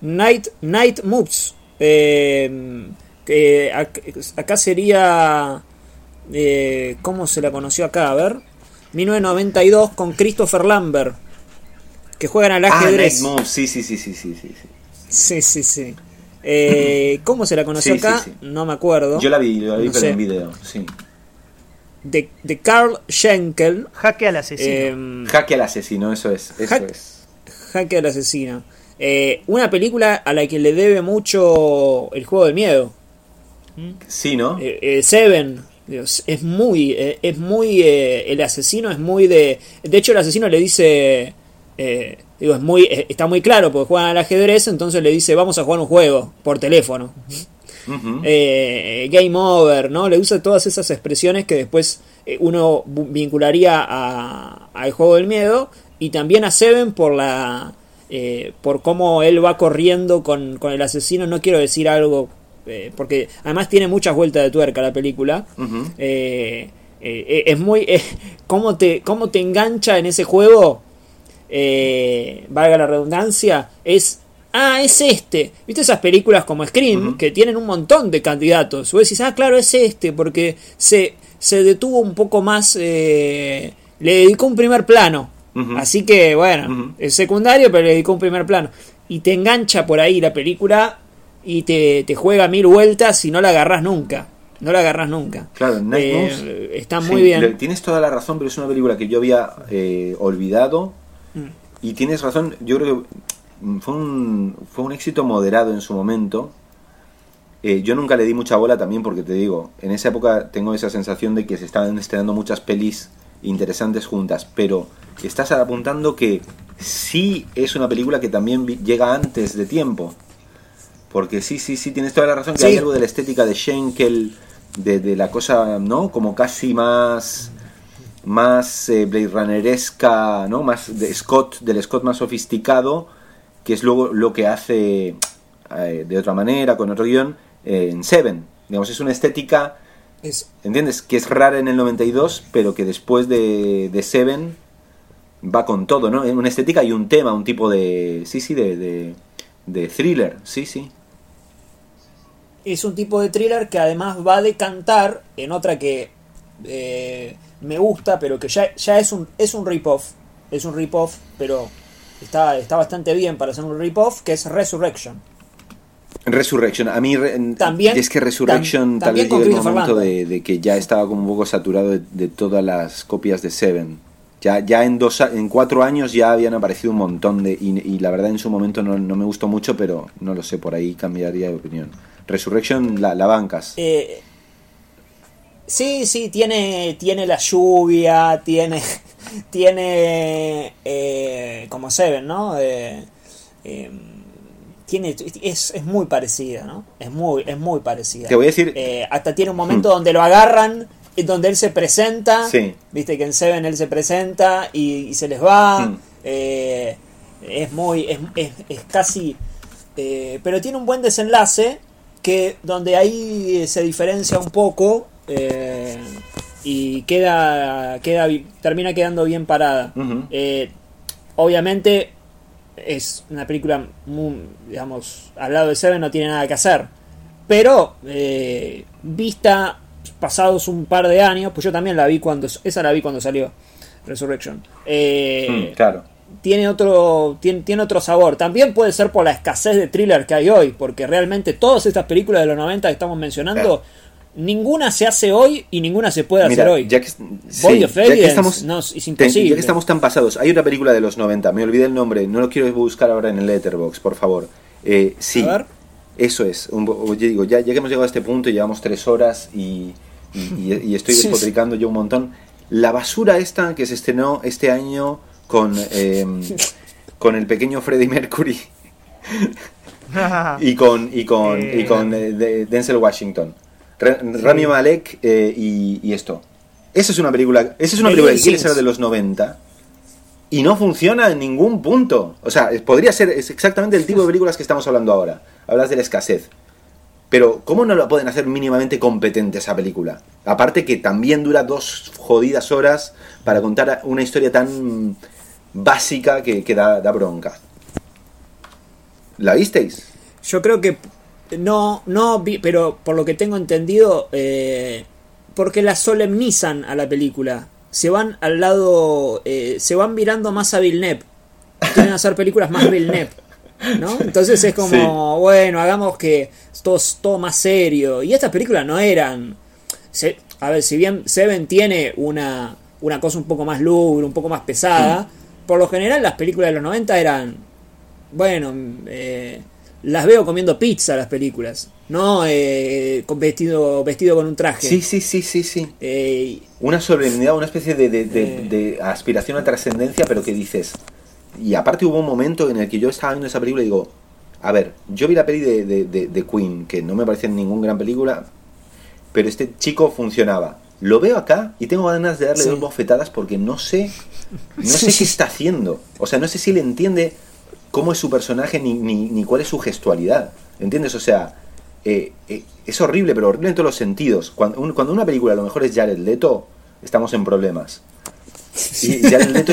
Night, Night Moves. Eh, acá sería. eh, ¿Cómo se la conoció acá? A ver. 1992 con Christopher Lambert. Que juegan al Ah, ajedrez. Night Moves, sí, sí, sí, sí, sí, sí. sí. Sí, sí. Eh, ¿Cómo se la conoció Sí, acá? sí. No me acuerdo. Yo la vi, la vi No pero sé. en video, sí. De, de Carl Schenkel. Jaque al asesino. eh, Jaque al asesino, eso es, eso es. Jaque al asesino. Eh, una película a la que le debe mucho el juego del miedo. Sí, ¿no? Eh, eh, Seven. Dios, es muy. es muy. el asesino es muy de. De hecho, el asesino le dice. digo, es muy. está muy claro porque juegan al ajedrez. Entonces le dice: Vamos a jugar un juego por teléfono. Game over, ¿no? Le usa todas esas expresiones que después uno vincularía a- al juego del miedo y también a Seven por la eh, por cómo él va corriendo con, con el asesino. No quiero decir algo eh, porque además tiene muchas vueltas de tuerca la película. Ujú. Eh, eh, es muy eh, cómo te cómo te engancha en ese juego eh, valga la redundancia es ah es este viste esas películas como Scream que tienen un montón de candidatos vos decís ah claro es este porque se se detuvo un poco más eh, le dedicó un primer plano Así que bueno es secundario pero le dedicó un primer plano y te engancha por ahí la película y te, te juega mil vueltas y no la agarrás nunca no la agarrás nunca Claro, Night Eh, está Sí, muy bien tienes toda la razón, pero es una película que yo había eh, olvidado. Mm. Y tienes razón, yo creo que fue un, fue un éxito moderado en su momento. Eh, yo nunca le di mucha bola también porque te digo, en esa época tengo esa sensación de que se estaban estrenando muchas pelis interesantes juntas, pero estás apuntando que sí es una película que también llega antes de tiempo. Porque sí, sí, sí, tienes toda la razón que Sí. hay algo de la estética de Schenkel, de, de la cosa, ¿no? Como casi más más eh, Blade Runneresca, ¿no? Más de Scott, del Scott más sofisticado, que es luego lo que hace eh, de otra manera, con otro guion, eh, en Seven. Digamos, es una estética, Es- ¿entiendes? Que es rara en el 92, pero que después de, de Seven va con todo, ¿no? Una estética y un tema, un tipo de... Sí, sí, de, de, de thriller, sí, sí. es un tipo de thriller que además va a decantar en otra que eh, me gusta, pero que ya, ya es un, es un rip-off. Es un rip-off, pero está, está bastante bien para ser un rip-off, que es Resurrection. Resurrection, a mí re- También- es que Resurrection tam- tal también vez llegue el momento de, que ya estaba como un poco saturado de, de todas las copias de Seven. Ya, ya en dos en cuatro años ya habían aparecido un montón de y, y la verdad en su momento no, no me gustó mucho, pero no lo sé, por ahí cambiaría de opinión. Resurrection la, la bancas. Eh, sí, sí, tiene, tiene la lluvia, tiene, tiene eh, como Seven, ¿no? Eh, eh, tiene, es, es muy parecida, ¿no? Es muy, es muy parecida. Te voy a decir- Eh, hasta tiene un momento donde lo agarran, donde él se presenta. Sí. Viste que en Seven él se presenta y, y se les va. Mm. Eh, es muy, es, es, es casi... eh, pero tiene un buen desenlace que donde ahí se diferencia un poco y queda, queda termina quedando bien parada. Obviamente es una película muy, digamos, al lado de Seven no tiene nada que hacer. Pero eh, vista pasados un par de años, pues yo también la vi cuando esa la vi cuando salió Resurrection. Eh, Mm, claro. tiene otro tiene, tiene otro sabor. También puede ser por la escasez de thriller que hay hoy, porque realmente todas estas películas de los 90 que estamos mencionando, ninguna se hace hoy y ninguna se puede Mira, hacer hoy. ya que, sí, of ya que estamos, no, es ten- imposible. ya que estamos tan pasados, hay una película de los 90, me olvidé el nombre, no lo quiero buscar ahora en el Letterbox, por favor. Eh, sí, A ver. eso es. Un, yo digo, ya, ya que hemos llegado a este punto, llevamos tres horas y, y, y- y estoy Sí, sí. despotricando yo un montón. La basura esta que se estrenó este año con, eh, con el pequeño Freddie Mercury y con, y con, y con eh, de- Denzel Washington. Ra- Rami Malek eh, y, y esto. Esa es una película, esa es una película que quiere ser de los 90 y no funciona en ningún punto. O sea, podría ser es exactamente el tipo de películas que estamos hablando ahora. Hablas de la escasez. Pero, ¿cómo no la pueden hacer mínimamente competente esa película? Aparte que también dura dos jodidas horas para contar una historia tan básica que, que da, da bronca. ¿La visteis? Yo creo que no, no, pero por lo que tengo entendido, eh, porque la solemnizan a la película. Se van al lado, eh, se van mirando más a Villeneuve. Quieren hacer películas más Villeneuve. ¿no? Entonces es como, Sí. bueno, hagamos que todo, todo más serio. Y estas películas no eran. se- a ver, si bien Seven tiene una, una cosa un poco más lúgubre, un poco más pesada, por lo general las películas de los 90 eran. Bueno, eh, las veo comiendo pizza las películas, no eh, con vestido, vestido con un traje. Sí, sí, sí, sí, sí. Eh, Una solemnidad, una especie de, de- de- Eh. de aspiración a trascendencia, pero que dices. Y aparte hubo un momento en el que yo estaba viendo esa película y digo, a ver, yo vi la peli de, Queen, que no me parece ninguna gran película, pero este chico funcionaba. Lo veo acá y tengo ganas de darle Sí. dos bofetadas porque no sé, no sé qué está haciendo. O sea, no sé si le entiende cómo es su personaje ni, ni, ni cuál es su gestualidad. ¿Entiendes? O sea, eh, eh, es horrible, pero horrible en todos los sentidos. Cuando, un- cuando una película a lo mejor es Jared Leto, estamos en problemas. Y Jared Leto